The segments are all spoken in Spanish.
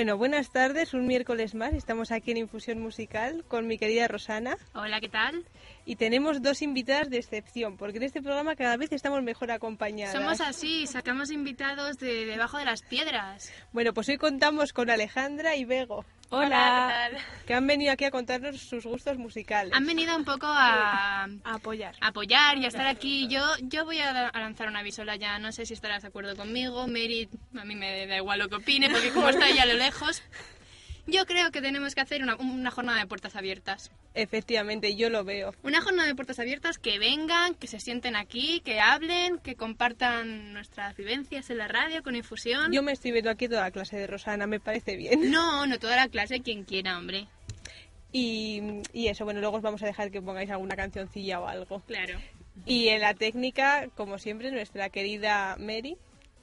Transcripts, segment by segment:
Bueno, buenas tardes, un miércoles más. Estamos aquí en Infusión Musical con mi querida Rosana. Hola, ¿qué tal? Y tenemos dos invitadas de excepción, porque en este programa cada vez estamos mejor acompañadas. Somos así, sacamos invitados de debajo de las piedras. Bueno, pues hoy contamos con Alejandra y Bego. Hola, ¿qué tal? Que han venido aquí a contarnos sus gustos musicales. Han venido un poco a, A apoyar. a apoyar y a estar aquí. Yo, yo voy a, lanzar una avisola ya, no sé si estarás de acuerdo conmigo. Mary, a mí me da igual lo que opine, porque como está ella a lo lejos. Yo creo que tenemos que hacer una, una jornada de puertas abiertas. Efectivamente, yo lo veo. Una jornada de puertas abiertas que vengan, que se sienten aquí, que hablen, que compartan nuestras vivencias en la radio con infusión. Yo me estoy viendo aquí toda la clase de Rosana, me parece bien. No, no toda la clase, quien quiera, hombre. Y, y eso, bueno, luego os vamos a dejar que pongáis alguna cancioncilla o algo. Claro. Y en la técnica, como siempre, nuestra querida Mary,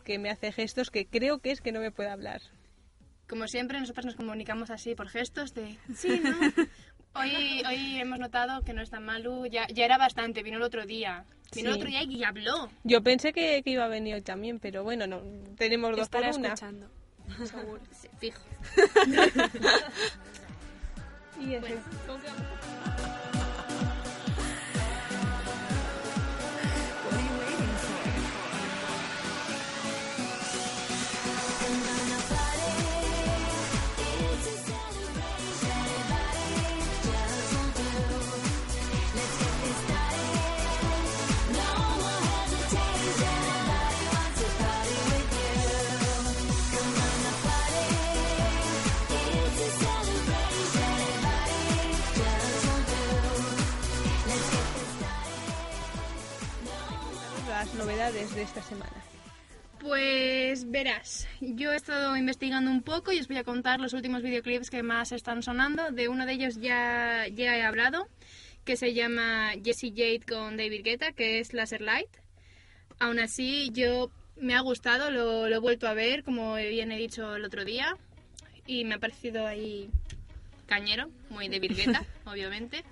que me hace gestos que creo que es que no me puede hablar. Como siempre, nosotros nos comunicamos así por gestos de... Sí, ¿no? Hoy, hoy hemos notado que no está Malu, ya, ya era bastante, vino el otro día. Vino el otro día y habló. Yo pensé que, que iba a venir hoy también, pero bueno, no tenemos dos Estará por una. escuchando. Seguro. Sí, fijo. Y eso. las novedades de esta semana. Pues verás, yo he estado investigando un poco y os voy a contar los últimos videoclips que más están sonando. De uno de ellos ya, ya he hablado, que se llama Jessie Jade con David Guetta, que es Laser Light. Aún así, yo me ha gustado, lo, lo he vuelto a ver, como bien he dicho el otro día, y me ha parecido ahí cañero, muy David Guetta, obviamente.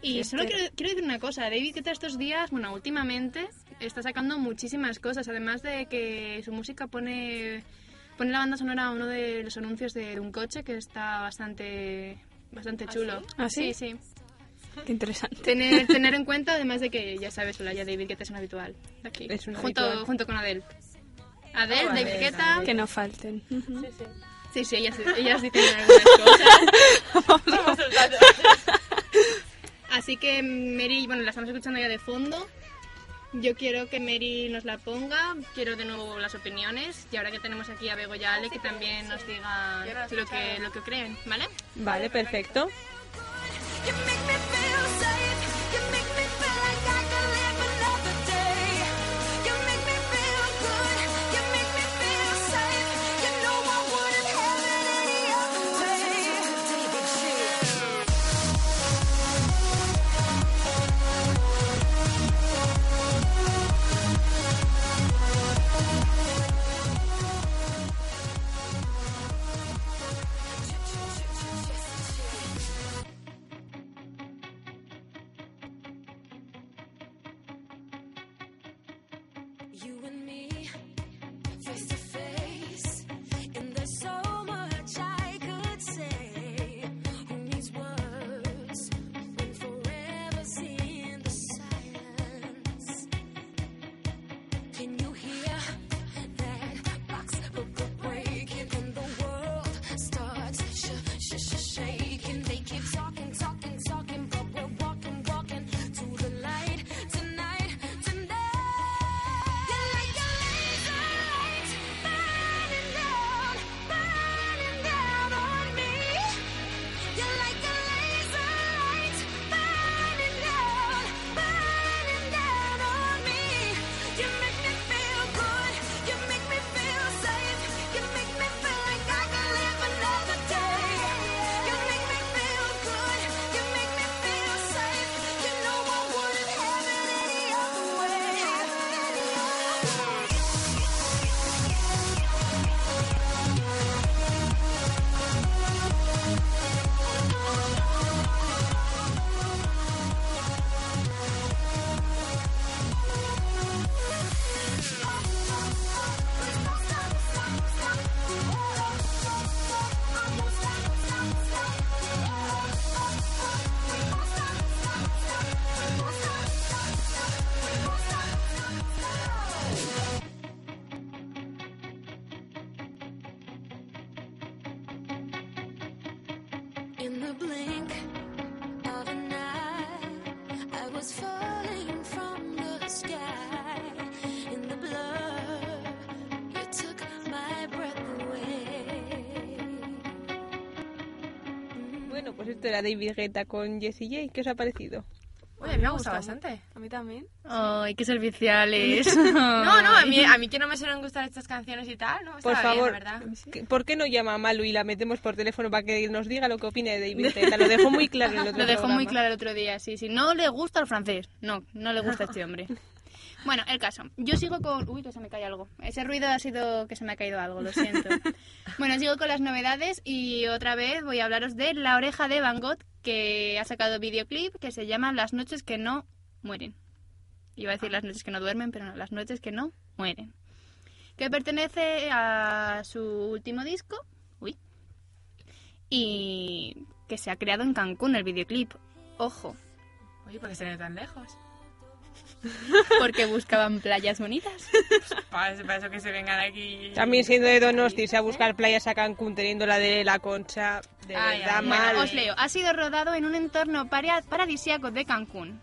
Y solo este- quiero, quiero decir una cosa, David Guetta estos días, bueno, últimamente está sacando muchísimas cosas, además de que su música pone, pone la banda sonora a uno de los anuncios de, un coche que está bastante, bastante chulo. ¿Ah, sí? Sí, sí. Qué interesante. Tener, tener en cuenta, además de que, ya sabes, Olaya David Guetta es un habitual. Aquí, Es un junto, habitual. junto con Adele. Adele, Oh, David Adele, Guetta... Adele. Que no falten. Sí, sí, ellas, ellas dicen algunas cosas. Así que Mary, bueno, la estamos escuchando ya de fondo. Yo quiero que Mary nos la ponga, quiero de nuevo las opiniones y ahora que tenemos aquí a Bego y a Ale que también nos digan lo que, lo que creen, ¿vale? Vale, perfecto. Esto era David Guetta con Jessie J. ¿Qué os ha parecido? Oye, me ha gustado bastante. A mí también. Ay, qué serviciales. No, no, a mí, a mí que no me suelen gustar estas canciones y tal, no, Por bien, favor, la verdad. ¿qué- ¿por qué no llama a Malu y la metemos por teléfono para que nos diga lo que opina de David Guetta? Lo dejó muy claro el otro Lo dejó muy programa. claro el otro día, sí, sí. No le gusta el francés. No, no le gusta este hombre. Bueno, el caso. Yo sigo con... Uy, que se me cae algo. Ese ruido ha sido que se me ha caído algo, lo siento. Bueno, sigo con las novedades y otra vez voy a hablaros de La Oreja de Van Gogh, que ha sacado videoclip que se llama Las noches que no mueren. Iba a decir las noches que no duermen, pero no, las noches que no mueren. Que pertenece a su último disco. Uy. Y que se ha creado en Cancún el videoclip. Ojo, Oye, ¿por qué se ve tan lejos? porque buscaban playas bonitas. Para eso, para eso que se vengan aquí. También siendo de Donosti, a buscar playas a Cancún teniendo la de la concha, de Ay, verdad ay, mal. Bueno, os leo. Ha sido rodado en un entorno paradisíaco de Cancún.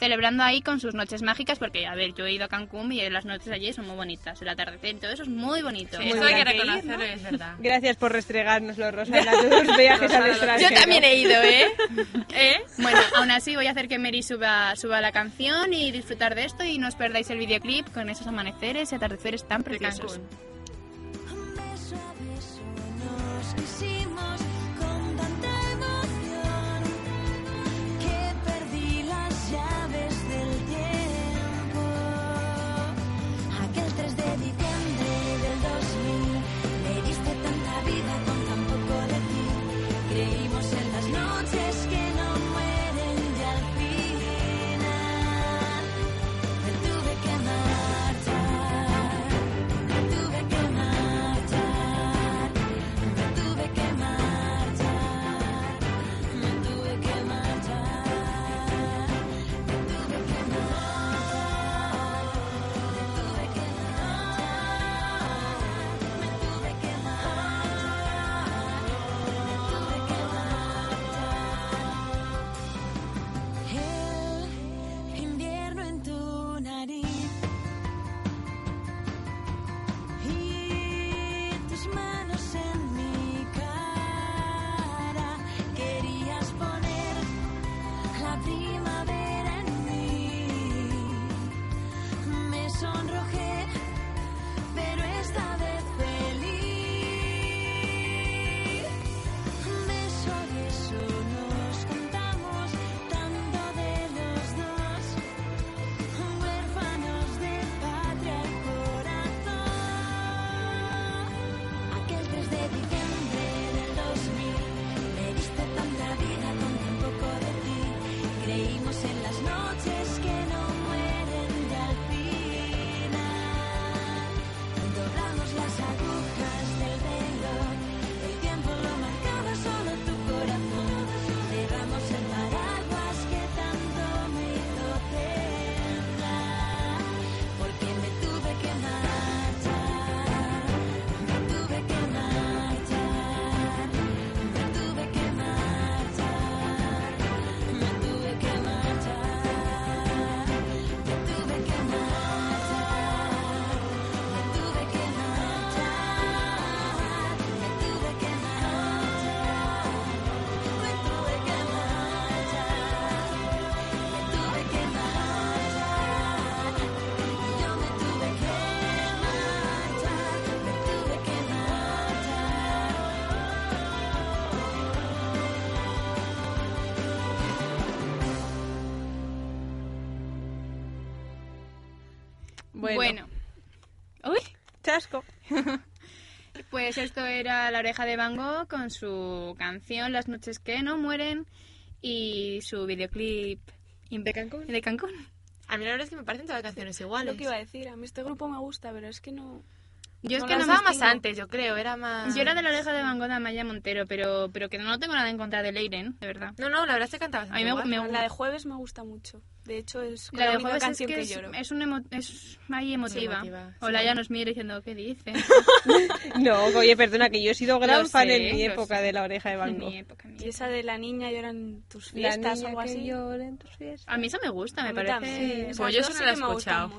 Celebrando ahí con sus noches mágicas, porque, a ver, yo he ido a Cancún y las noches allí son muy bonitas. El atardecer y todo eso es muy bonito. Sí, Muy eso hay que reconocerlo es verdad. Gracias por restregárnoslo, Rosana, tus viajes al extranjero. Yo también he ido, ¿eh? ¿Eh? Bueno, aún así voy a hacer que Mary suba, suba la canción y disfrutar de esto y no os perdáis el videoclip con esos amaneceres y atardeceres tan De preciosos. Cancún. Bueno, Bueno. Uy. chasco. Pues esto era La Oreja de Van Gogh con su canción Las noches que no mueren y su videoclip ¿De Cancún? de Cancún. A mí la verdad es que me parecen todas las canciones iguales. Lo que iba a decir, a mí este grupo me gusta, pero es que no... Yo es No, que la no más antes, yo creo, era más... Yo era de la oreja de Van Gogh de Amaya Montero, pero, pero que no tengo nada en contra de Leiren, de verdad. No, no, la verdad es que cantaba A mí me, bastante me. La de jueves me gusta mucho. De hecho, es La la, de única jueves es canción que, que, es, lloro. es un emo- es ahí emotiva. emotiva, Hola, sí. ya nos mira diciendo, ¿qué dice? No, oye, perdona, que yo he sido gran Lo fan sé, en mi época sé. de la oreja de Van En Gogh. mi época, en mi Y esa de la niña llora en tus La fiestas o algo que así. llora en tus fiestas. A mí eso me gusta, me parece... también. Pues Esas yo dos eso sí no la he escuchado.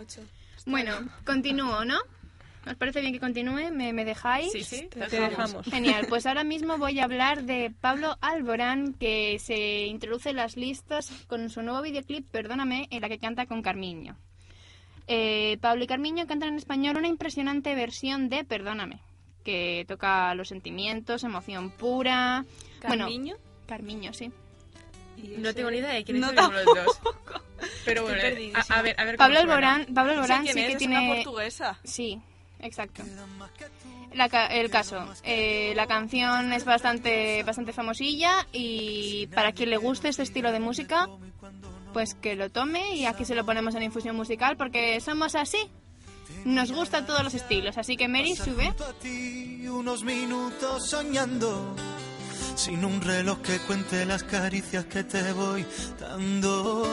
Bueno, continúo, ¿no? ¿Os parece bien que continúe? ¿Me, me dejáis? Sí, sí, Te dejamos. Genial, pues ahora mismo voy a hablar de Pablo Alborán, que se introduce en las listas con su nuevo videoclip, Perdóname, en la que canta con Carmiño. Eh, Pablo y Carmiño cantan en español una impresionante versión de Perdóname, que toca los sentimientos, emoción pura. Bueno, Carmiño. Carmiño, sí. No tengo ni idea de quién No es ninguno de los dos. Pero bueno, a, a ver, a ver Pablo. Alborán, Pablo Alborán sí es, que es tiene... una portuguesa. Sí, exacto. La ca- el caso, eh, la canción es bastante, bastante famosilla y para quien le guste este estilo de música, pues que lo tome y aquí se lo ponemos en infusión musical porque somos así. Nos gustan todos los estilos, así que Mary sube. ti unos minutos soñando sin un reloj que cuente las caricias que te voy dando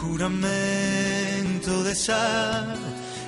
juramento de sal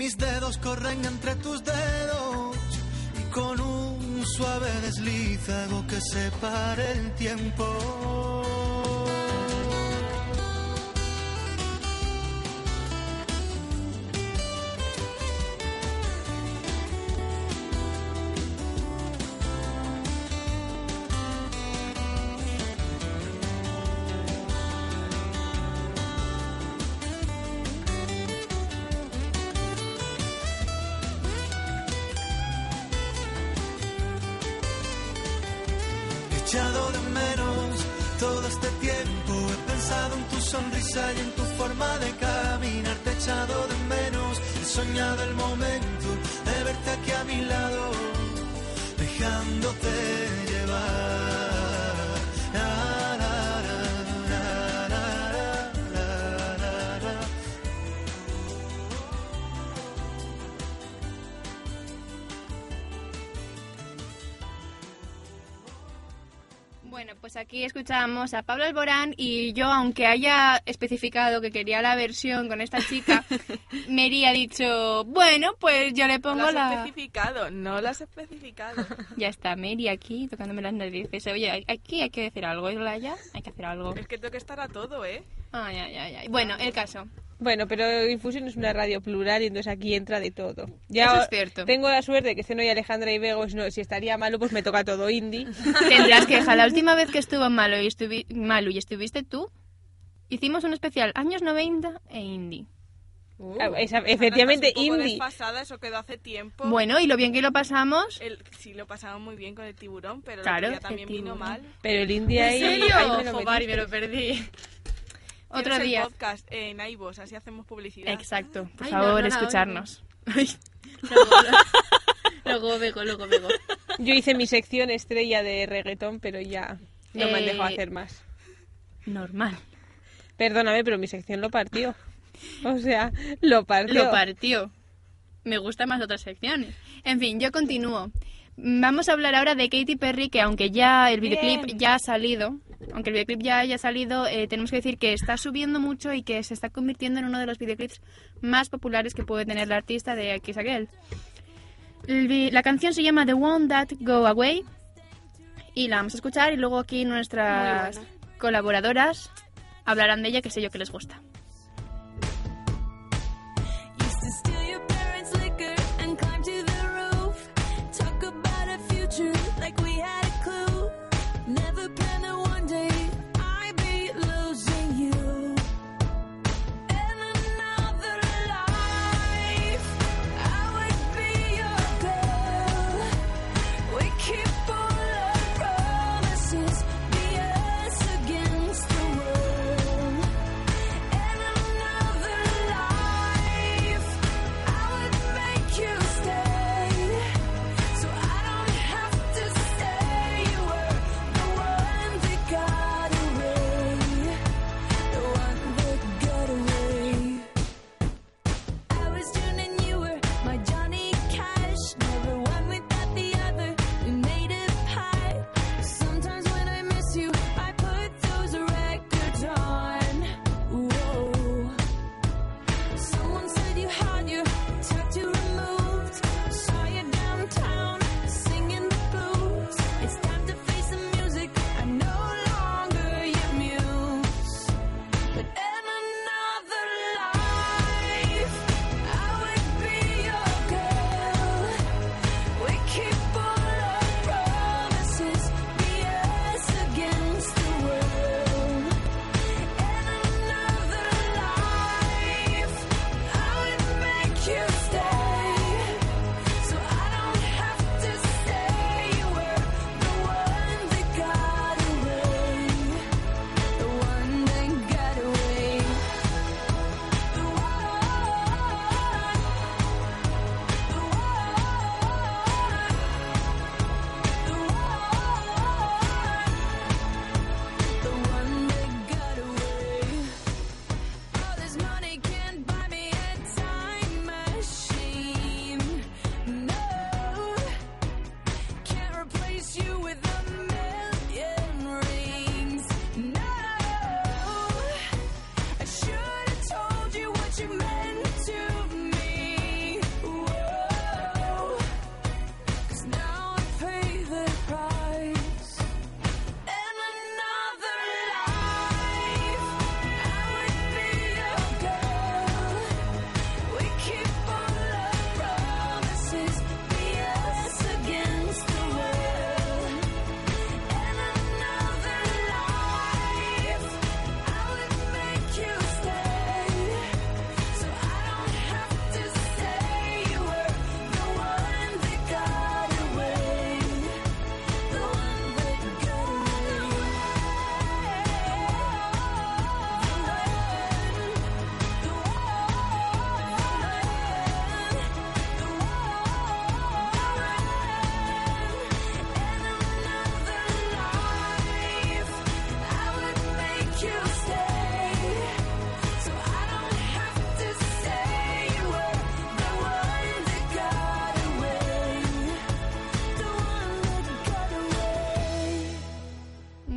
mis dedos corren entre tus dedos. Y con un suave desliz hago que se pare el tiempo. Pues aquí escuchamos a Pablo Alborán y yo, aunque haya especificado que quería la versión con esta chica, Mary ha dicho, bueno, pues yo le pongo has la... especificado, no lo has especificado. Ya está, Mary aquí tocándome las narices. Oye, aquí hay que decir algo, ¿es ya? Hay que hacer algo. es que tengo que estar a todo, ¿eh? Ay, ay, ay, ay. Bueno, el caso. Bueno, pero Infusión es una radio plural y entonces aquí entra de todo. Ya Eso es cierto. Tengo la suerte de que estén hoy Alejandra y Bego, si, no, si estaría malo pues me toca todo indie. Tendrás queja. La última vez que estuvo malo y, estuvi malo y estuviste tú, Hicimos un especial años 90 e indie. Ah, esa- efectivamente, un poco indie. desfasada, eso quedó hace tiempo. Bueno, y lo bien que lo pasamos. El, sí, lo pasamos muy bien con el tiburón, pero Claro, el también vino mal. Pero el indie ahí... ¿En serio? ahí me lo Jo, Mari, me lo perdí. Otro el día. podcast en iVoox, así hacemos publicidad. Exacto, por Ay, no, favor, no escucharnos. Luego vego, luego vego. Yo hice mi sección estrella de reggaetón, pero ya no me han Eh, dejado hacer más. Normal. Perdóname, pero mi sección lo partió. O sea, lo partió. Lo partió. Me gustan más otras secciones. En fin, yo continúo. Vamos a hablar ahora de Katy Perry, que aunque ya el videoclip Bien. ya ha salido, aunque el videoclip ya haya salido, eh, tenemos que decir que está subiendo mucho y que se está convirtiendo en uno de los videoclips más populares que puede tener la artista de Kiss Again. El vi- La canción se llama The One That Go Away y la vamos a escuchar y luego aquí nuestras colaboradoras hablarán de ella que sé yo que les gusta.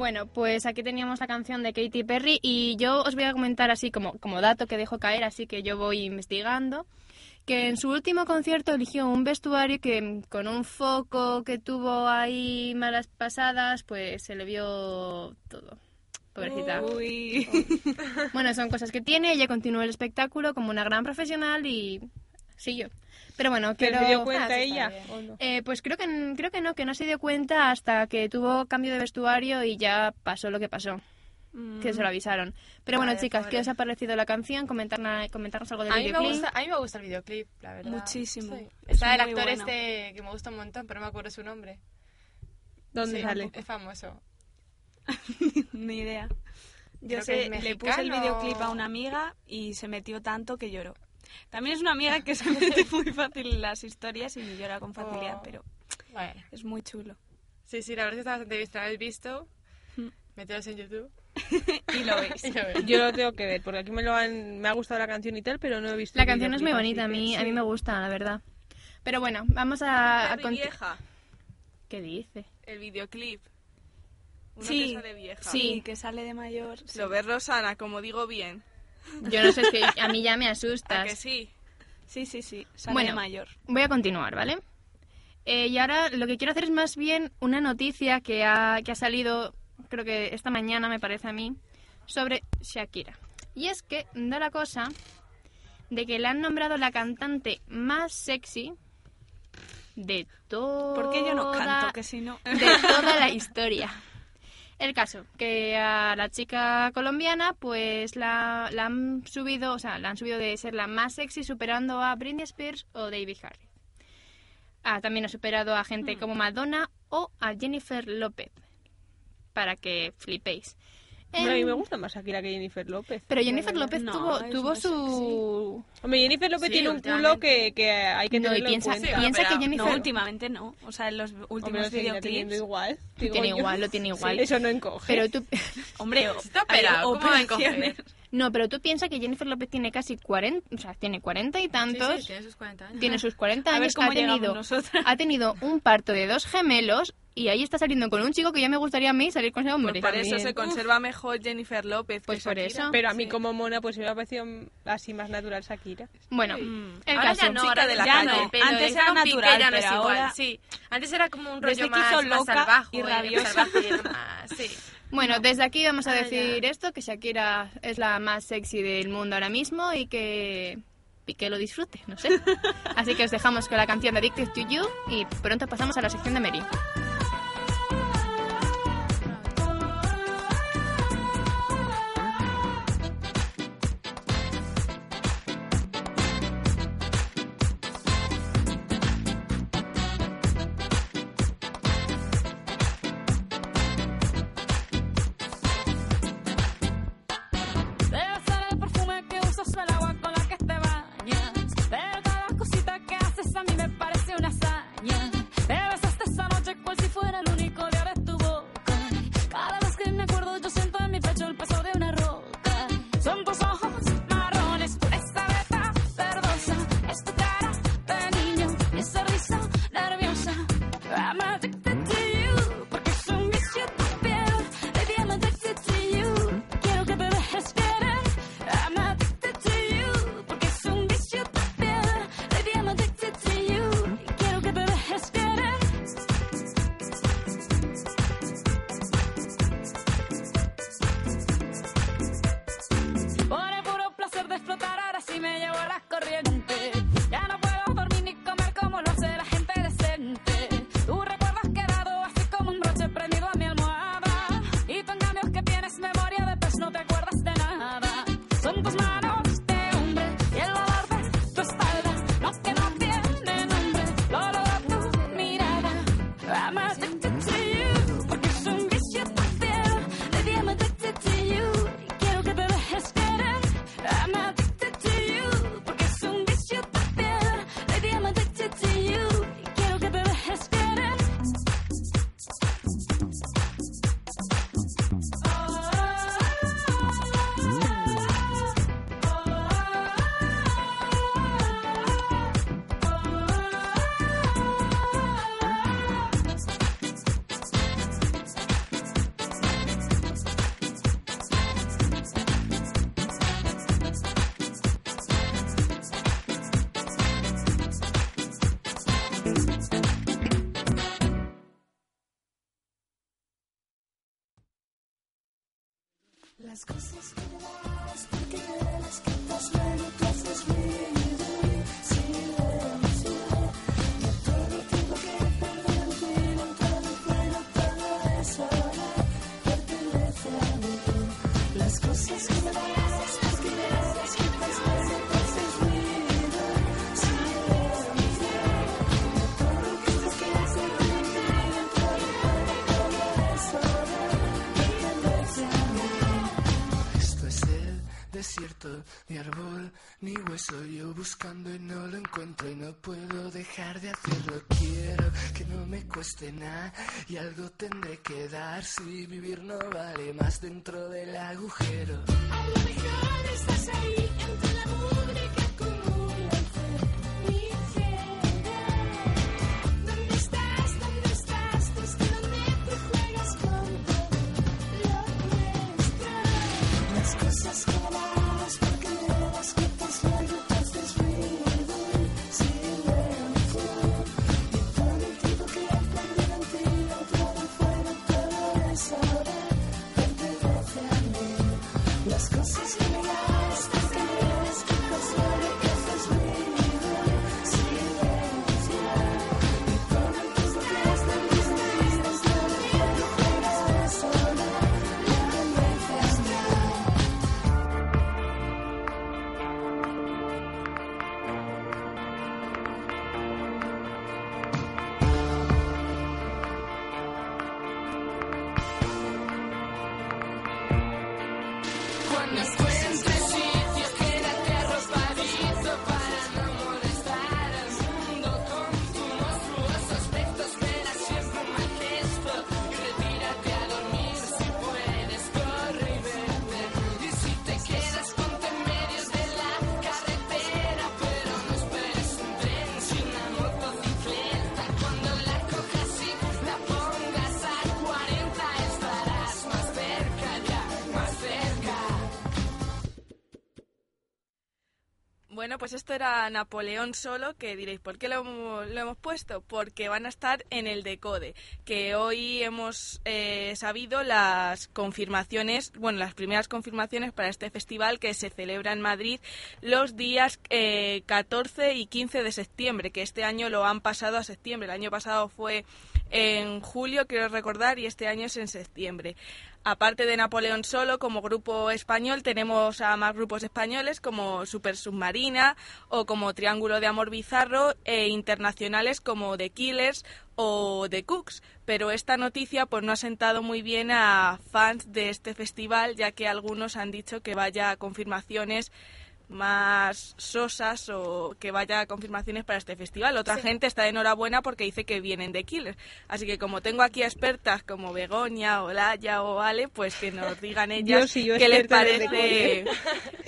Bueno, pues aquí teníamos la canción de Katy Perry y yo os voy a comentar así como, como dato que dejo caer, así que yo voy investigando, que en su último concierto eligió un vestuario que con un foco que tuvo ahí malas pasadas, pues se le vio todo. Pobrecita. Uy. Bueno, son cosas que tiene, ella continuó el espectáculo como una gran profesional y siguió. Pero bueno, ¿Pero quiero... se dio cuenta Ah, sí, está ella? ¿o no? Eh, pues creo que, creo que no, que no se dio cuenta hasta que tuvo cambio de vestuario y ya pasó lo que pasó. que se lo avisaron. Pero bueno, Vale, chicas, ¿qué os ha parecido la canción? Comentarna- comentarnos algo del A mí, me videoclip. gusta, a mí me gusta el videoclip, la verdad. Muchísimo. Sí. Es Está el actor bueno. este que me gusta un montón, pero no me acuerdo su nombre. ¿Dónde Sí, sale? Es famoso. Ni idea. Yo Creo que sé, es le puse el videoclip a una amiga y se metió tanto que lloró. También es una amiga que se mete muy fácil en las historias y llora con facilidad, Oh. pero Bueno. es muy chulo. Sí, sí, la verdad es que está bastante bien. Si lo habéis visto, Mm. meteros en YouTube. Y lo veis. y lo veis. Yo lo tengo que ver, porque aquí me lo han, me ha gustado la canción y tal, pero no he visto. La canción es muy bonita, a mí, que a mí sí. me gusta, la verdad. Pero bueno, vamos a... a vieja. ¿Qué dice? El videoclip. Uno Sí, que sale vieja. Sí, que sale de mayor. sí. Lo ves Rosana, como digo bien. Yo no sé, es que a mí ya me ¿A asustas. que sí? Sí, sí, sí. Sale Bueno. mayor. Voy a continuar, ¿vale? Eh, y ahora lo que quiero hacer es más bien una noticia que ha, que ha salido, creo que esta mañana me parece a mí, sobre Shakira. Y es que da la cosa de que le han nombrado la cantante más sexy de toda, ¿Por qué yo no canto? Que si no... de toda la historia. El caso, que a la chica colombiana pues la, la han subido, o sea, la han subido de ser la más sexy superando a Britney Spears o David Harry. Ah, también ha superado a gente como Madonna o a Jennifer López. Para que flipéis. Hombre, a mí me gusta más Shakira que Jennifer López. Pero Jennifer López No, tuvo, tuvo su... Hombre, Jennifer López Sí, tiene un culo que, que hay que No, y tenerlo piensa, en cuenta. piensa pero que Jennifer... No, últimamente no. O sea, en los Hombre, últimos videoclips. igual. Lo tiene yo. igual, lo tiene igual. Eso no encoge. Pero tú... Hombre, Está operado, ¿cómo va a encoger? No, pero tú piensas que Jennifer López tiene casi 40, o sea, tiene 40 y Sí, tantos, sí, tiene sus 40 años. tiene sus 40 A ver años, cómo ha tenido, nosotras. ha tenido un parto de dos gemelos y ahí está saliendo con un chico que ya me gustaría a mí salir con ese hombre. Por eso se conserva mejor Jennifer López. que Pues por eso. Pero a mí como mona pues me ha parecido así más natural Shakira. Bueno, Mm. el Ahora caso. ya no, chica ahora de la ya calle. no, Antes era natural, ya no es pero igual. ahora- Sí, antes era como un Desde rollo que hizo más, más loca salvaje, y más rabiosa. salvaje y más, sí. Bueno, desde aquí vamos a Ah, decir esto, que Shakira es la más sexy del mundo ahora mismo y que lo disfrute, no sé. Así que os dejamos con la canción de Addicted to You y pronto pasamos a la sección de Mary. Foto, ni árbol, ni hueso. Yo buscando y no lo encuentro y no puedo dejar de hacerlo. Quiero que no me cueste nada y algo tendré que dar si vivir no vale más dentro del agujero. Estás ahí pues esto era Napoleón solo, que diréis, ¿por qué lo, hemos- lo hemos puesto? Porque van a estar en el Decode, que hoy hemos eh, sabido las confirmaciones, bueno, las primeras confirmaciones para este festival que se celebra en Madrid los días eh, 14 y 15 de septiembre, que este año lo han pasado a septiembre. El año pasado fue en julio, quiero recordar, y este año es en septiembre. Aparte de Napoleón solo, como grupo español, tenemos a más grupos españoles como Super Submarina o como Triángulo de Amor Bizarro e internacionales como The Killers o The Cooks. Pero esta noticia pues no ha sentado muy bien a fans de este festival, ya que algunos han dicho que vaya a confirmaciones más sosas o que vaya a confirmaciones para este festival. Otra gente está de enhorabuena porque dice que vienen de Killers. Así que como tengo aquí a expertas como Begoña, Olaya o Ale, pues que nos digan ellas sí, yo qué les parece,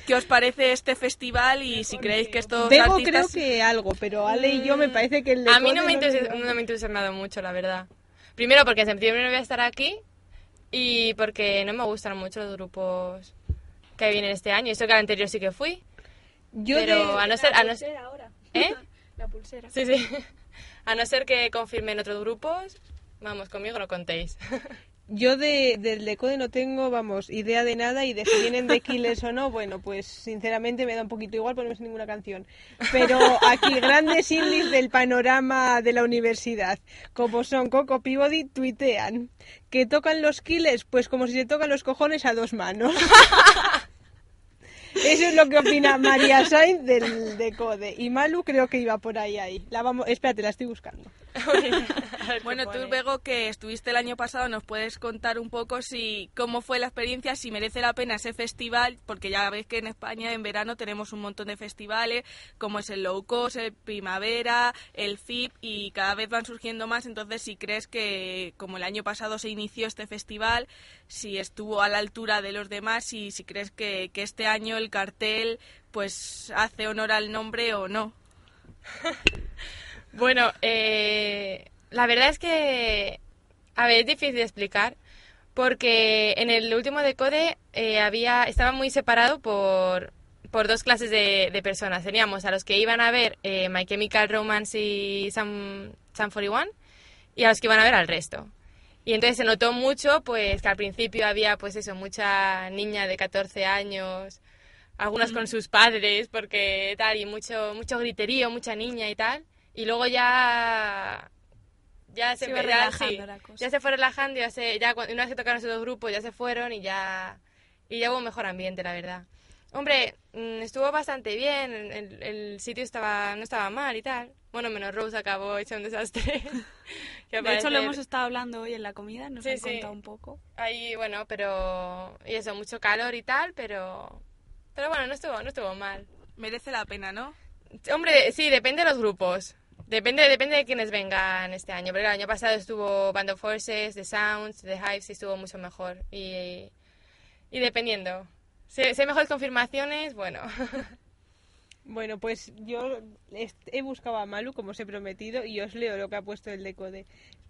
qué os parece este festival y si creéis que estos Bego creo que algo, pero Ale y yo me parece que el A mí no me, no me ha entusiasmado mucho, la verdad. Primero porque en septiembre no voy a estar aquí y porque no me gustan mucho los grupos que vienen este año. Eso que al anterior sí que fui. Yo pero de- a no ser... A no, ¿Eh? La pulsera. Sí, sí. A no ser que confirmen otros grupos, vamos, conmigo no contéis. Yo de, del Decode no tengo, vamos, idea de nada y de si vienen de Killers o no, bueno, pues sinceramente me da un poquito igual porque no sé ninguna canción. Pero aquí grandes indies del panorama de la universidad, como son Coco Peabody, tuitean que tocan los Killers, pues como si se tocan los cojones a dos manos. Eso es lo que opina María Sainz del Decode. Y Malu creo que iba por ahí, ahí. La vamos, espérate, la estoy buscando. Bueno, tú, Bego, que estuviste el año pasado, nos puedes contar un poco si cómo fue la experiencia, si merece la pena ese festival, porque ya ves que en España en verano tenemos un montón de festivales, como es el Low Cost, el Primavera, el FIP, y cada vez van surgiendo más. Entonces, si crees que, como el año pasado se inició este festival, si estuvo a la altura de los demás y si crees que, que este año el cartel pues hace honor al nombre o no. Bueno, eh, la verdad es que, a ver, es difícil de explicar porque en el último decode eh, había, estaba muy separado por, por dos clases de, de personas. Teníamos a los que iban a ver eh, My Chemical Romance y Sam, Sam 41 y a los que iban a ver al resto. Y entonces se notó mucho, pues que al principio había, pues eso, mucha niña de 14 años, algunas con sus padres, porque tal, y mucho, mucho griterío, mucha niña y tal. Y luego ya. Ya se, Se ya, relajando sí, la cosa. ya se fue relajando, ya se, ya una vez que tocaron esos dos grupos, ya se fueron y ya. Y ya hubo un mejor ambiente, la verdad. Hombre, mm, estuvo bastante bien, el, el sitio estaba no estaba mal y tal. Bueno, menos Rose acabó hecha un desastre. De hecho, lo hemos estado hablando hoy en la comida, nos Sí, han sí. contado un poco. Ahí, bueno, pero... Y eso, mucho calor y tal, pero... Pero bueno, no estuvo, no estuvo mal. Merece la pena, ¿no? Hombre, sí, depende de los grupos. Depende, depende de quiénes vengan este año. Porque el año pasado estuvo Band of Forces, The Sounds, The Hives y estuvo mucho mejor. Y, y dependiendo. Si, si hay mejores confirmaciones, bueno. Bueno, pues yo he buscado a Malu, como os he prometido, y os leo lo que ha puesto el decode.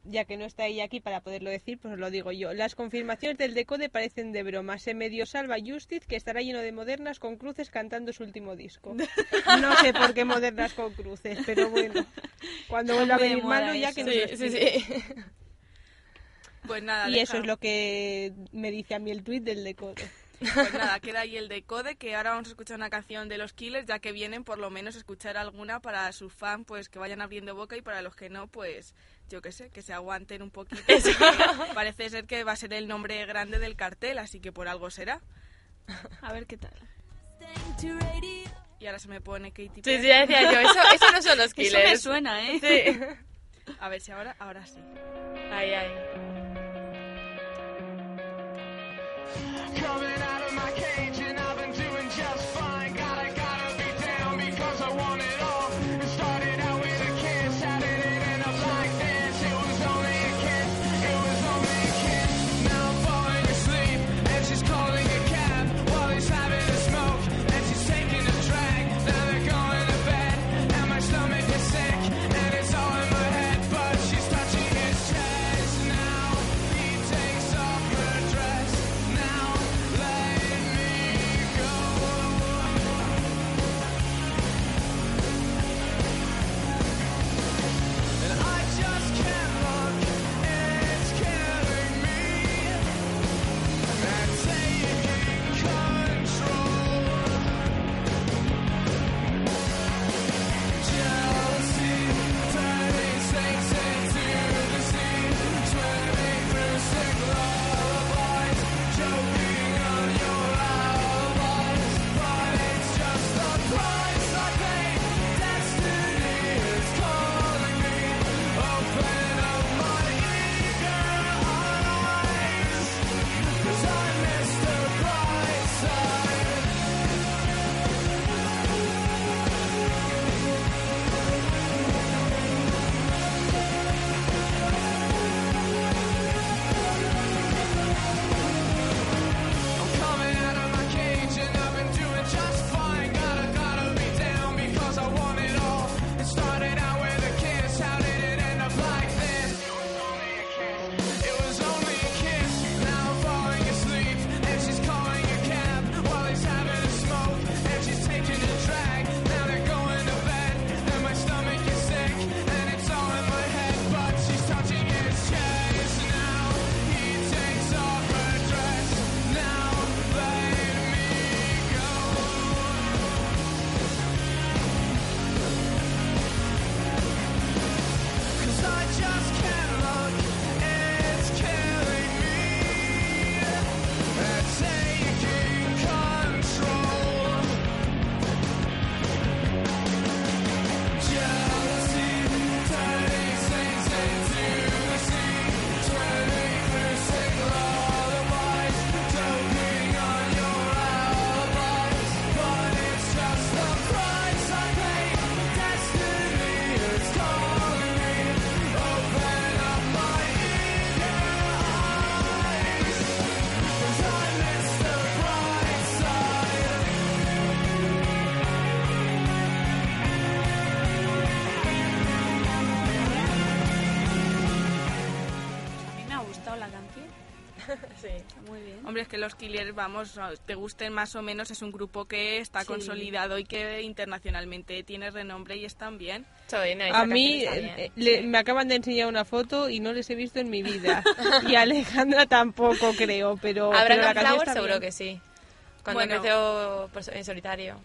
Ya que no está ella aquí para poderlo decir, pues os lo digo yo. Las confirmaciones del decode parecen de broma. Se medio salva Justice, que estará lleno de modernas con cruces cantando su último disco. No sé por qué modernas con cruces, pero bueno. Cuando vuelva a venir Malu, ya que nos Sí, sí. Pues nada, Y eso es lo que me dice a mí el tweet del decode. Pues nada, queda ahí el decode, que ahora vamos a escuchar una canción de los Killers, ya que vienen por lo menos a escuchar alguna para sus fans, pues que vayan abriendo boca y para los que no, pues yo qué sé, que se aguanten un poquito. Parece ser que va a ser el nombre grande del cartel, así que por algo será. A ver qué tal. Y ahora se me pone Katy Sí, Perry. sí, ya decía yo. Eso, eso no son los Eso me killers. suena, ¿eh? Sí. A ver si ahora, ahora sí. Ay, ay. Coming my cage gustado la canción. Sí. Muy bien. Hombre, es que los Killers, vamos, te gusten más o menos, es un grupo que está Sí. consolidado y que internacionalmente tiene renombre y están bien. Soy, no, A mí eh, le- me acaban de enseñar una foto y no les he visto en mi vida. Y a Alejandra tampoco creo, pero, A pero la está seguro bien. que sí. Cuando Bueno. empezó so- en solitario.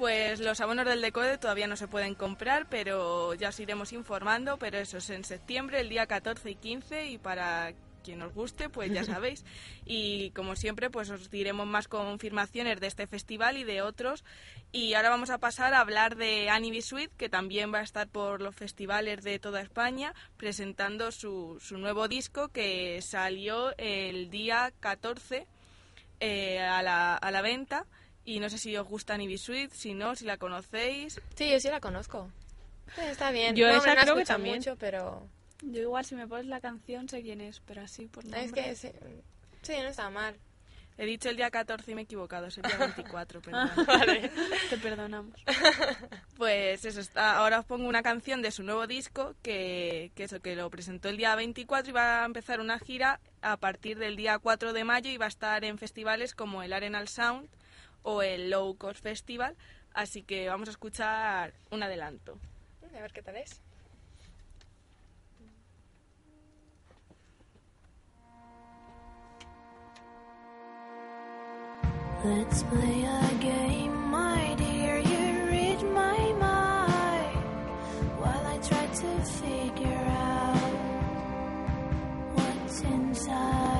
Pues los abonos del Decode todavía no se pueden comprar, pero ya os iremos informando. Pero eso es en septiembre, el día 14 y 15, y para quien os guste, pues ya sabéis. Y como siempre, pues os diremos más confirmaciones de este festival y de otros. Y ahora vamos a pasar a hablar de Annie Sweet, que también va a estar por los festivales de toda España, presentando su, su nuevo disco que salió el día 14 eh, a, la, a la venta Y no sé si os gusta Sweet, si no, si la conocéis. Sí, yo sí la conozco. Sí, está bien. Yo Bueno, esa no la creo que también. mucho, pero... Yo igual si me pones la canción sé quién es, pero así por nombre. Es que sí, sí, no está mal. He dicho el día 14 y me he equivocado, es el día 24, perdón. Vale. te perdonamos. Pues eso, está, ahora os pongo una canción de su nuevo disco que, que eso, que lo presentó el día 24 y va a empezar una gira a partir del día 4 de mayo y va a estar en festivales como el Arenal Sound o el Low Cost Festival, así que vamos a escuchar un adelanto. A ver qué tal es. Let's play a game, my dear. You read my mind while I try to figure out what's inside.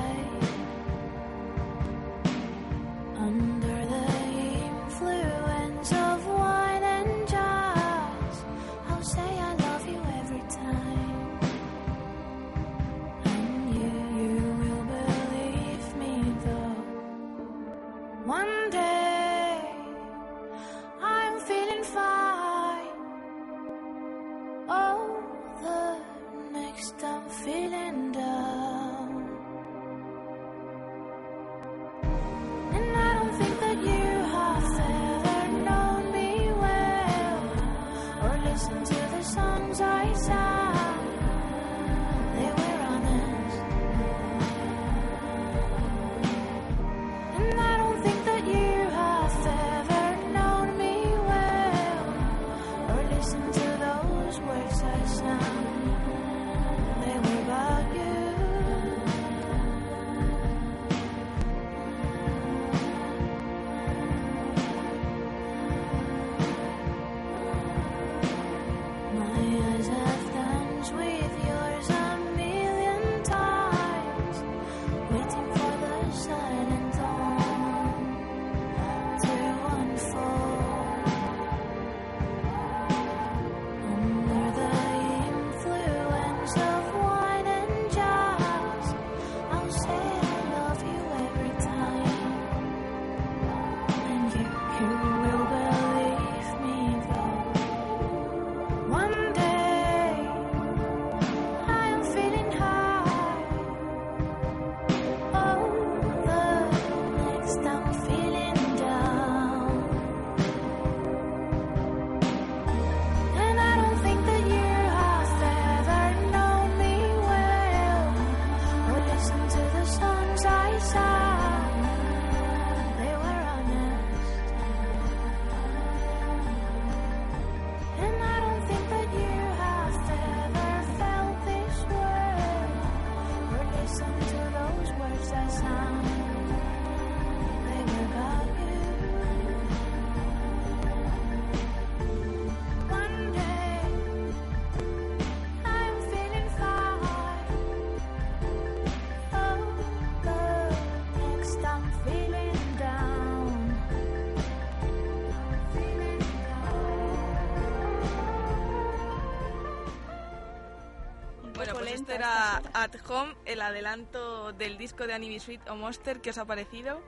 Era At Home, el adelanto del disco de Sweet o Monster. ¿Qué os ha parecido?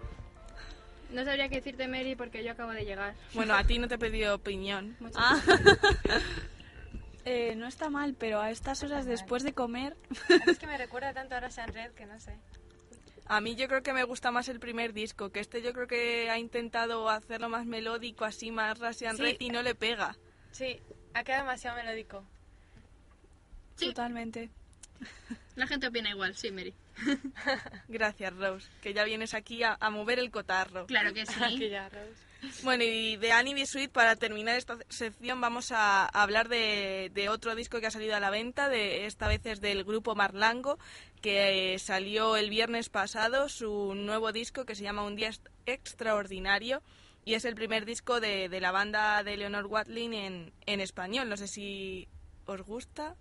No sabría qué decirte, Mary, porque yo acabo de llegar. Bueno, a ti no te he pedido opinión. Muchas Ah. Eh, no está mal, pero a estas horas después de comer... Es que me recuerda tanto a Russian Red que no sé. A mí yo creo que me gusta más el primer disco, que este yo creo que ha intentado hacerlo más melódico, así más Russian Sí. Red y no le pega. Sí, ha quedado demasiado melódico. Sí. Totalmente. La gente opina igual, sí, Mary. Gracias, Rose, que ya vienes aquí a, a mover el cotarro. Claro que sí. ya, Rose. Bueno, y de Annie B. Sweet, para terminar esta sección, vamos a hablar de, de otro disco que ha salido a la venta. De, esta vez es del grupo Marlango, que eh, salió el viernes pasado su nuevo disco que se llama Un Día Extraordinario. Y es el primer disco de, de la banda de Leonor Watling en, en español. No sé si os gusta,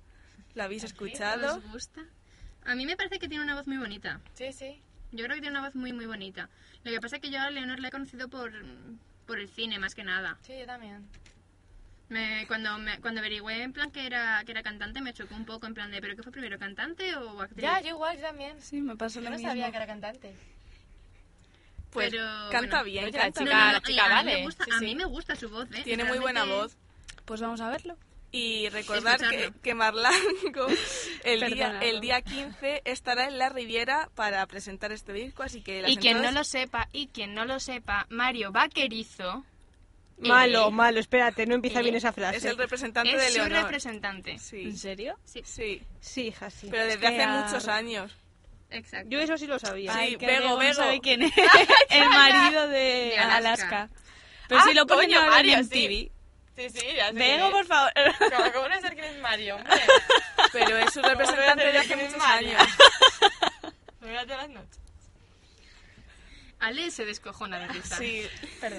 ¿la habéis escuchado? ¿Os gusta? A mí me parece que tiene una voz muy bonita. Sí, sí. Yo creo que tiene una voz muy, muy bonita. Lo que pasa es que yo a Leonor la he conocido por, por el cine, más que nada. Sí, yo también. Me, cuando, me, cuando averigüé en plan que era, que era cantante, me chocó un poco en plan de, ¿pero qué fue primero, cantante o actriz? Ya, yo igual, yo también. Sí, me pasó Yo lo no mismo. sabía que era cantante. Pues Pero, canta bueno. bien, la canta No, chica- no, bien. no, la chica a mí vale. me gusta- Sí, A sí. mí me gusta su voz, ¿eh? Tiene muy buena voz. Pues vamos a verlo. Y recordar que, que Marlango el día, el día 15 estará en la Riviera para presentar este disco, así que las Y quien no entradas- lo sepa, y quien no lo sepa, Mario Vaquerizo Malo, Eh, malo, espérate, no empieza eh, bien esa frase. es el representante de es su Leonor. representante. Sí. ¿En serio? Sí, Sí, Sí, hija, sí. pero desde que hace a- muchos años. exacto. Yo eso sí lo sabía. Sí, Bego, Bego no sabe quién es el marido de, De Alaska. Alaska. Pero Ah, si lo ponen coño, ahora Mario, en sí. MTV. Sí, sí, ya sé. Bego, por favor. ¿Cómo, cómo no ser quién es Mario? hombre? Pero es su representante de hace muchos años. Fíjate las noches. Ale se descojona de risa. Sí,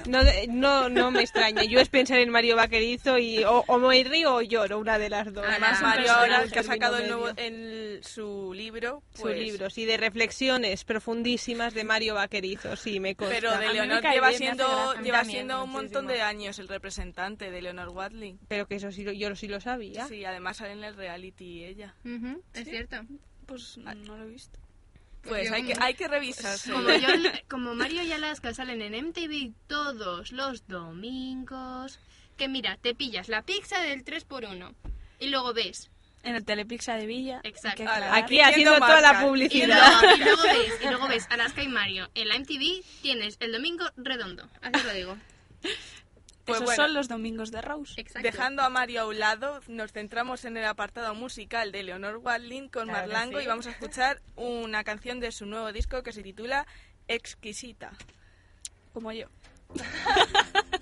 No, de- no, no me extraña. Yo es pensar en Mario Vaquerizo y o, o me río o lloro, una de las dos. además Mario ahora que ha sacado el nuevo, el- su libro, Su pues, libro, sí, de reflexiones profundísimas de Mario Vaquerizo, sí, me consta. Pero de Leonor lleva bien, siendo, lleva también, siendo un montón de años el representante de Leonor Watling. Pero que eso sí, lo- yo sí lo sabía. Sí, además sale en el reality ella. Ujú, es cierto. Pues no lo he visto. Pues hay que, hay que revisarse. Como, yo, como Mario y Alaska salen en MTV todos los domingos, que mira, te pillas la pizza del 3x1 y luego ves. En el Telepizza de Villa. Exacto. Aquí haciendo toda la. Y publicidad. luego, y luego ves, y luego ves Alaska y Mario. En la MTV tienes el domingo redondo. Así lo digo. Pues Esos bueno. son los domingos de Rose. Exacto. Dejando a Mario a un lado, nos centramos en el apartado musical de Leonor Watling con Claro Marlango sí. y vamos a escuchar una canción de su nuevo disco que se titula Exquisita. Como yo.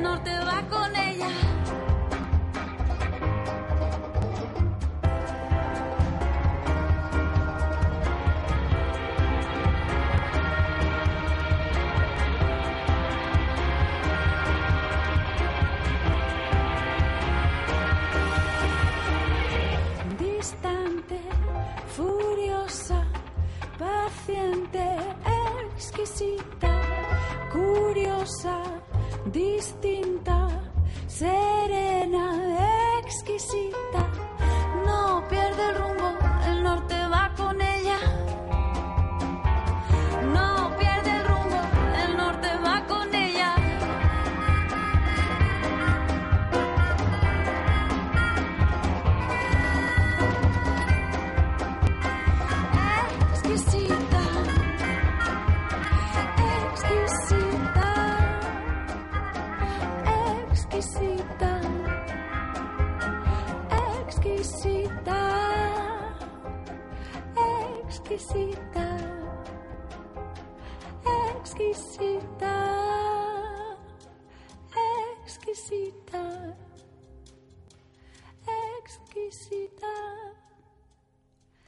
norte va con distinta,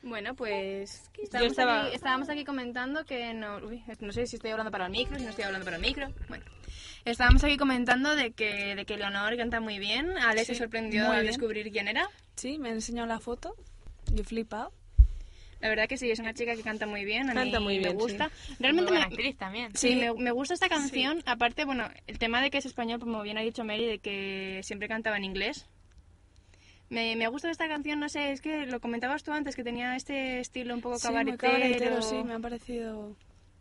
Bueno, pues estábamos, Yo estaba- aquí, estábamos aquí comentando que no... Uy, no sé si estoy hablando para el micro, si no estoy hablando para el micro. Bueno, estábamos aquí comentando de que, de que Leonor canta muy bien. Alex se sorprendió al descubrir quién era. Sí, me enseñó la foto Yo he flipado. La verdad que sí, es una chica que canta muy bien. A Canta mí muy bien, me gusta. Realmente buena me, actriz también. Sí, me, me gusta esta canción. Aparte, bueno, el tema de que es español, como bien ha dicho Mary, de que siempre cantaba en inglés. Me, me gusta esta canción, no sé, es que lo comentabas tú antes, que tenía este estilo un poco Sí, muy cabaretero. sí, me ha parecido...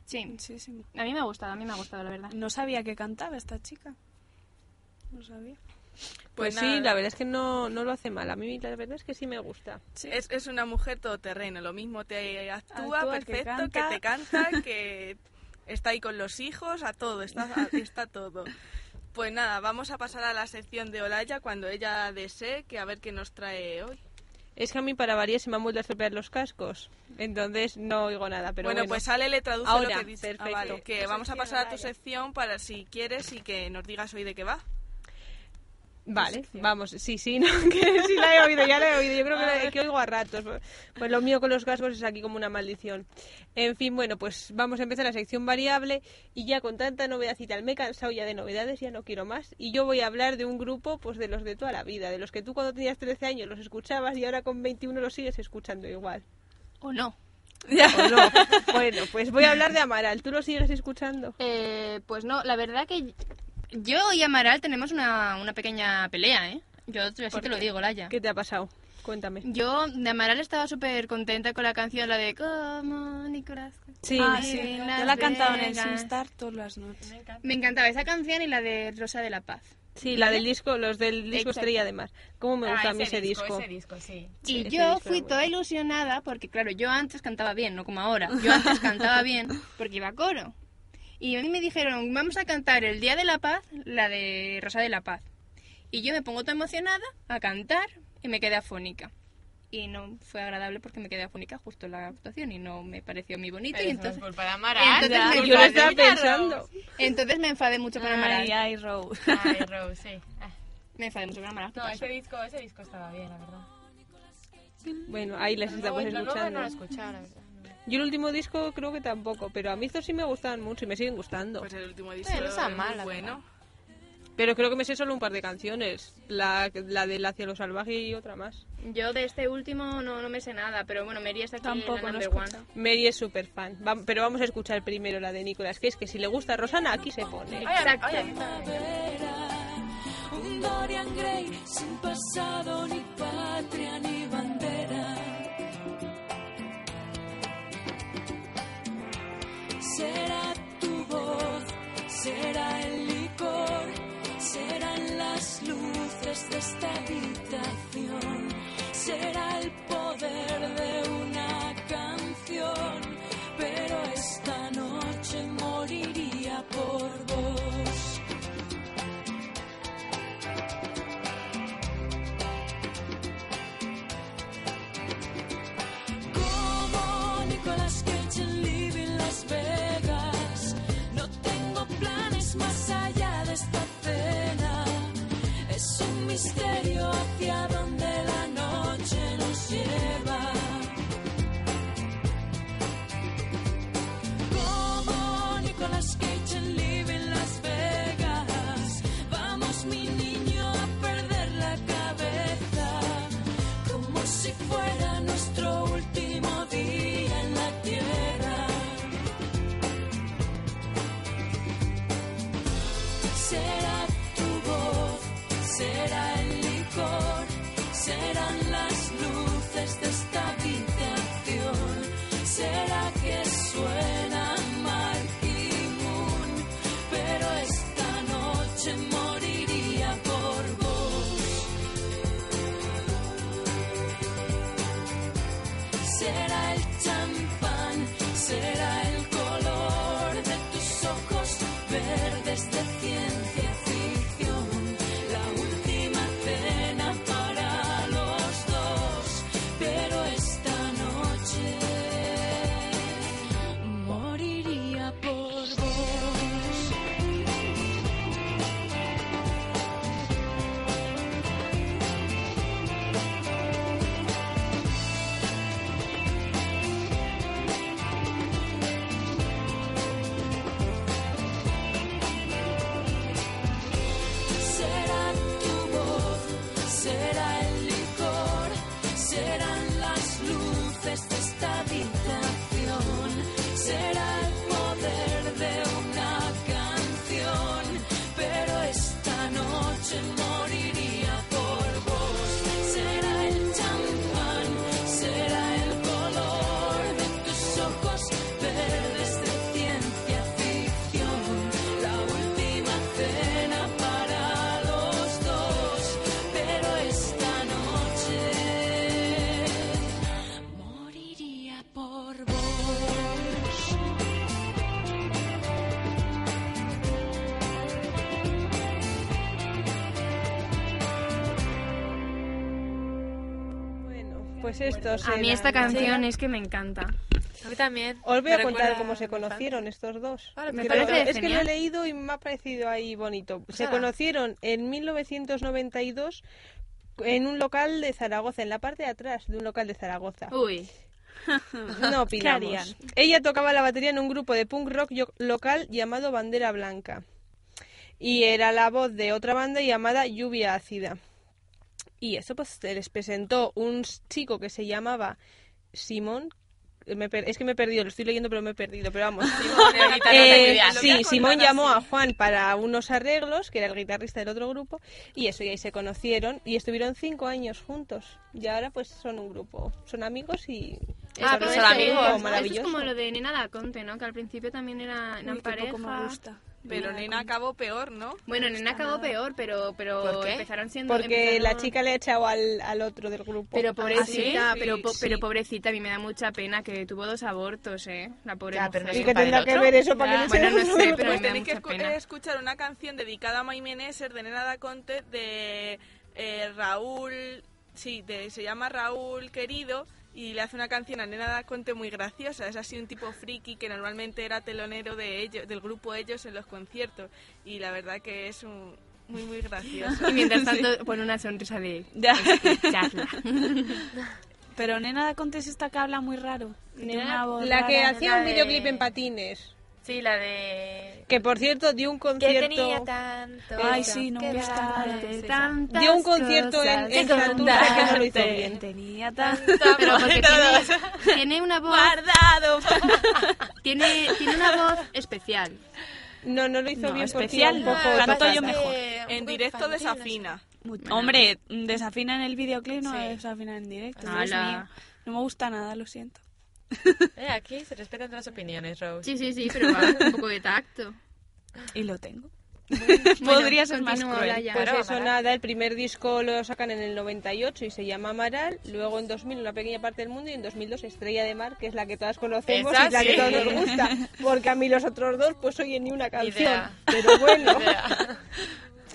Sí, Sí, sí. a mí me ha gustado, a mí me ha gustado, la verdad. No sabía que cantaba esta chica. No sabía. Pues, Pues sí, la verdad es que no, no lo hace mal. A mí la verdad es que sí me gusta. Es, es una mujer todoterreno, lo mismo te actúa, Actúa, que perfecto, que, canta. te canta, que está ahí con los hijos, a todo, está, está todo. Pues nada, vamos a pasar a la sección de Olaya cuando ella desee, que a ver qué nos trae hoy. Es que a mí para variar se me han vuelto a estropear los cascos. Entonces no oigo nada, pero bueno, bueno. pues Ale le traduce Ahora, lo que dice. perfecto. Ah, vale, que vamos a pasar a tu sección para si quieres y que nos digas hoy de qué va. Vale, vamos, sí, sí, no, que sí la he oído, ya la he oído, yo creo que, la- que oigo a ratos, pues lo mío con los cascos es aquí como una maldición. En fin, bueno, pues vamos a empezar la sección variable y ya con tanta novedad y tal, me he cansado ya de novedades, ya no quiero más, y yo voy a hablar de un grupo pues de los de toda la vida, de los que tú cuando tenías 13 años los escuchabas y ahora con 21 los sigues escuchando igual. ¿O no? ¿O no? Bueno, pues voy a hablar de Amaral, ¿tú lo sigues escuchando? Eh, pues no, la verdad que yo y Amaral tenemos una, una pequeña pelea, ¿eh? Yo así te lo digo, Laya. ¿Qué te ha pasado? Cuéntame. Yo de Amaral estaba súper contenta con la canción, la de Como Nicolás. Sí, sí. Yo la he cantado en el. Sinstar todas las noches. Me encantaba esa canción y la de Rosa de la Paz. sí, la del disco, los del disco Exacto. estrella además. ¿Cómo me gusta Ah, a mí ese disco? Ese disco, sí. Y yo fui toda ilusionada porque, claro, yo antes cantaba bien, no como ahora. Yo antes cantaba bien porque iba a coro. Y a mí me dijeron, vamos a cantar el Día de la Paz, la de Rosa de la Paz. Y yo me pongo toda emocionada a cantar y me quedé afónica. Y no fue agradable porque me quedé afónica justo en la actuación y no me pareció muy bonito. Pero Y no es entonces, culpa de Amaral. entonces me- Yo lo estaba pensando. entonces me enfadé mucho con Amaral. Ay, ay, Rose. Ay, Rose, sí. Ah. Me enfadé mucho con Amaral. ¿qué No, ese disco, ese disco estaba bien, la verdad. Bueno, ahí les estamos luego escuchando. no lo verdad. Yo el último disco creo que tampoco, pero a mí estos sí me gustaban mucho y me siguen gustando. Pues el último disco no está es mal, muy la bueno. Pero creo que me sé solo un par de canciones. La, la del Hacia lo Salvaje y otra más. Yo de este último no, no me sé nada, pero bueno, Mary está aquí Tampoco, en la number one. Mary es súper fan. Va- pero vamos a escuchar primero la de Nicolás, que es que si le gusta a Rosana, aquí se pone. Exacto. Un Dorian Gray sin pasado, ni patria, ni bandera. Será tu voz, será el licor, serán las luces de esta habitación, será el poder de Será Pues estos A mí eran- esta canción es que me encanta. A mí también. Os voy a contar cómo se conocieron estos dos. Vale, Me Creo- parece es que lo he leído y me ha parecido ahí bonito. Se conocieron en 1992 en un local de Zaragoza, en la parte de atrás de un local de Zaragoza. Uy, No opinamos. Ella tocaba la batería en un grupo de punk rock local llamado Bandera Blanca. Y era la voz de otra banda llamada Lluvia Ácida. Y eso pues se les presentó un chico que se llamaba Simón. Me per- es que me he perdido, lo estoy leyendo pero me he perdido, pero vamos. guitarrista Eh, sí, Simón llamó así. a Juan para unos arreglos, que era el guitarrista del otro grupo, y eso, y ahí se conocieron y estuvieron cinco años juntos. Y ahora pues son un grupo, son amigos y... Ah, pero son un amigos. Esto es maravilloso. como lo de Nena da Conte, ¿no? Que al principio también era, eran Uy, pareja. poco me gusta. Pero Nena acabó peor, ¿no? Bueno, Nena acabó peor, pero, pero ¿Por qué? empezaron siendo... Porque la chica le ha echado al, al otro del grupo. Pero pobrecita, ¿sí? pero, po- Sí. pero pobrecita, a mí me da mucha pena que tuvo dos abortos, ¿eh? La pobre Ya, pero no. ¿Y del tendrá que ver eso para Ya. que Bueno, no al sé, grupo? pero- Pues me da tenéis que escu- pena. escuchar una canción dedicada a Maime Neser de Nena da Conte de eh, Raúl, sí, de, se llama Raúl Querido y le hace una canción a Nena da Conte muy graciosa. Es así un tipo friki que normalmente era telonero de ellos, del grupo ellos en los conciertos y la verdad que es un, muy muy gracioso. Y mientras tanto pone una sonrisa de... Ya. charla. Pero Nena da Contes esta que habla muy raro. Nena- una voz La que hacía un de- videoclip en patines. Sí, la de... Que por cierto dio un Que concierto... tenía tanto... Ay, sí, no me que gusta Dio un concierto en, en que Santurce que no lo hizo bien. Tenía tan... Pero porque tiene, tiene una voz... guardado. Tiene, tiene una voz especial. No, no lo hizo No, bien porque especial iba un no. poco Canto yo mejor. En directo desafina. Hombre, desafina en el videoclip, no Sí. desafina en directo. Mío. No me gusta nada, lo siento. Eh, aquí se respetan las opiniones, Rose. Sí, sí, sí, pero va, un poco de tacto. Y lo tengo. Bueno, Podría ser más cruel. Laia. Pues Claro, eso Amaral. nada, el primer disco lo sacan en el 98 y se llama Amaral, luego en 2000 una pequeña parte del mundo y en 2002 Estrella de Mar, que es la que todas conocemos Esa y la sí. que todos nos gusta, porque a mí los otros dos pues oyen ni una canción, Idea. pero bueno, Idea.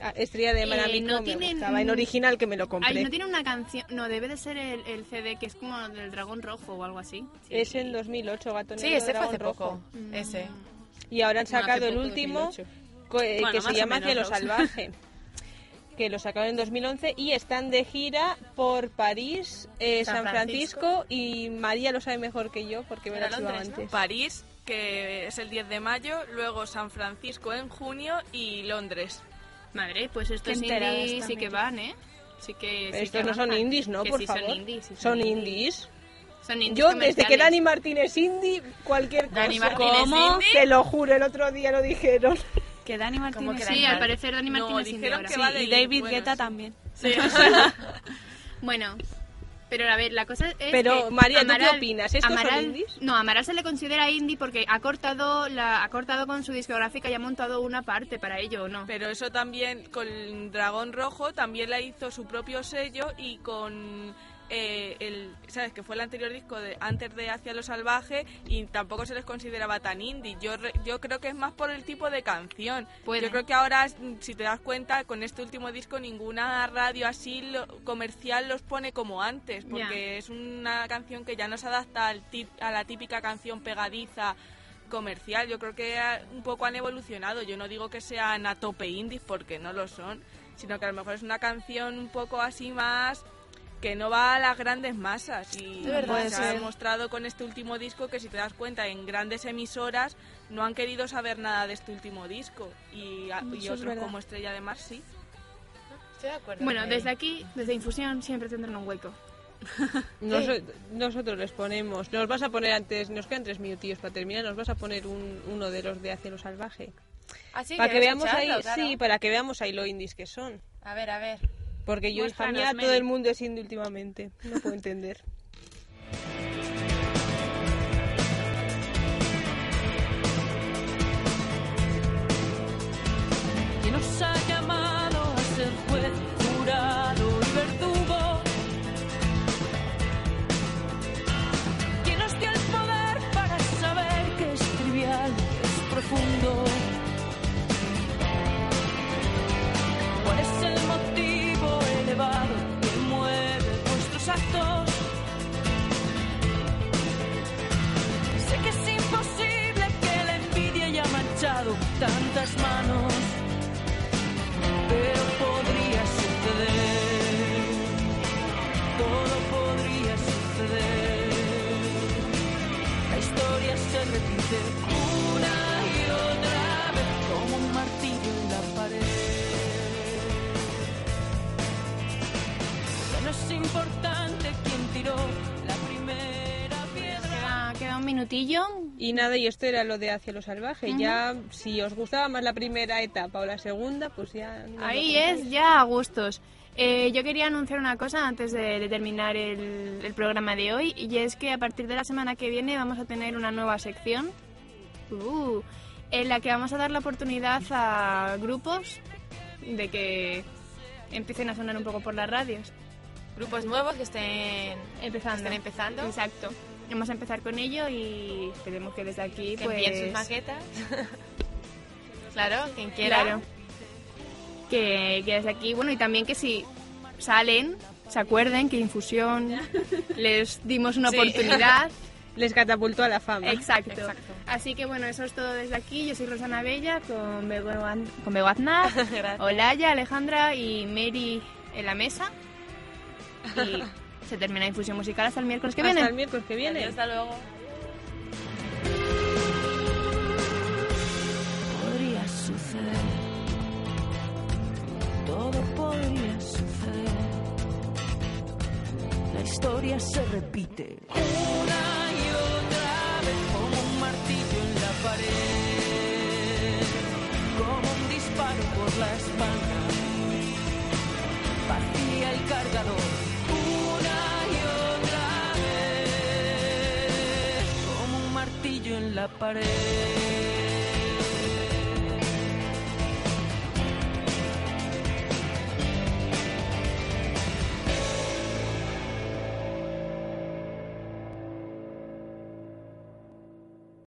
Ah, Estrella de Mar Eh, no me gustaba, en original que me lo compré. Ay, no tiene una canción. No, debe de ser el, el CD que es como del dragón rojo o algo así. Es en 2008, Gato Sí, Negro, ese fue hace Rojo. poco. Ese. Y ahora han No, sacado el último 2008. co- eh, Bueno, que se llama menos, Cielo Rose. Salvaje. Que lo sacaron en 2011 y están de gira por París, eh, San San, Francisco. y María lo sabe mejor que yo porque me lo antes. París, que es el 10 de mayo, luego San Francisco en junio y Londres. Madre, pues estos indies sí que van, ¿eh? Sí que, sí estos que no son indies, ¿no? Que por sí favor. Son indies. sí Son indies. Son indies Yo, desde que. Dani Martín es indie, cualquier cosa. Dani Martín es ¿Cómo? indie. Te lo juro, el otro día lo dijeron. Que Dani Martínez. que Sí, Dani al Martín? parecer Dani No, Martín es indie ahora. que Sí, va de y David bueno, Guetta sí. también. Bueno, pero a ver, la cosa es Pero, que María, ¿tú qué Amaral- opinas? ¿Estos son Amaral- indies? No, Amaral se le considera indie porque ha cortado la ha cortado con su discográfica y ha montado una parte para ello, ¿o no? Pero eso también, con Dragón Rojo, también la hizo su propio sello y con eh, el, ¿sabes? Que fue el anterior disco de antes de Hacia lo Salvaje y tampoco se les consideraba tan indie. Yo, re- yo creo que es más por el tipo de canción. Puede. Yo creo que ahora, si te das cuenta, con este último disco ninguna radio así lo- comercial los pone como antes, porque es una canción que ya no se adapta al tip- a la típica canción pegadiza comercial. Yo creo que eh, un poco han evolucionado. Yo no digo que sean a tope indies porque no lo son, sino que a lo mejor es una canción un poco así más que no va a las grandes masas y De verdad, se ha demostrado con este último disco que si te das cuenta en grandes emisoras no han querido saber nada de este último disco y, a- y otros como Estrella de Mar sí. Estoy de acuerdo. Bueno, desde aquí, desde Infusión, siempre tendrán un hueco. Noso- nosotros les ponemos. Nos vas a poner antes, nos quedan tres minutillos para terminar, nos vas a poner un- uno de los de lo Salvaje. Ah, sí, para que queremos veamos ahí, claro. sí, para que veamos ahí lo indies que son. A ver, a ver. Porque yo, hija mía, todo el mundo es indie últimamente. No puedo entender. ¿Quién nos ha llamado a ser juez, jurado y verdugo? ¿Quién nos dio el poder para saber que es trivial, que es profundo? Tantas manos, pero podría suceder, todo podría suceder. La historia se repite una y otra vez como un martillo en la pared. Ya no es importante quién tiró la primera piedra. Queda, queda un minutillo. Y nada, y esto era lo de Hacia lo Salvaje. Ya, si os gustaba más la primera etapa o la segunda, pues ya... lo Ahí es, ya a gustos. Eh, yo quería anunciar una cosa antes de, de terminar el, el programa de hoy y es que a partir de la semana que viene vamos a tener una nueva sección uh, en la que vamos a dar la oportunidad a grupos de que empiecen a sonar un poco por las radios. Grupos nuevos que estén Empezando. estén empezando. Exacto. Vamos a empezar con ello y esperemos que desde aquí Que pues, envíen sus maquetas. claro, quien quiera. Claro. Que, que desde aquí, bueno, y también que si salen, se acuerden que Infusión les dimos una Sí. oportunidad. Les catapultó a la fama. Exacto. Exacto. Así que bueno, eso es todo desde aquí. Yo soy Rosana Bella con Bego, con Bego Aznar. Olaya, Alejandra y Mary en la mesa. Y se termina Infusión Musical hasta el miércoles que Hasta viene. el miércoles que viene. Adiós, hasta luego. podría suceder. Todo podría suceder. La historia se repite una y otra vez como un martillo en la pared, como un disparo por la espalda. Vacía el cargador martillo en la pared.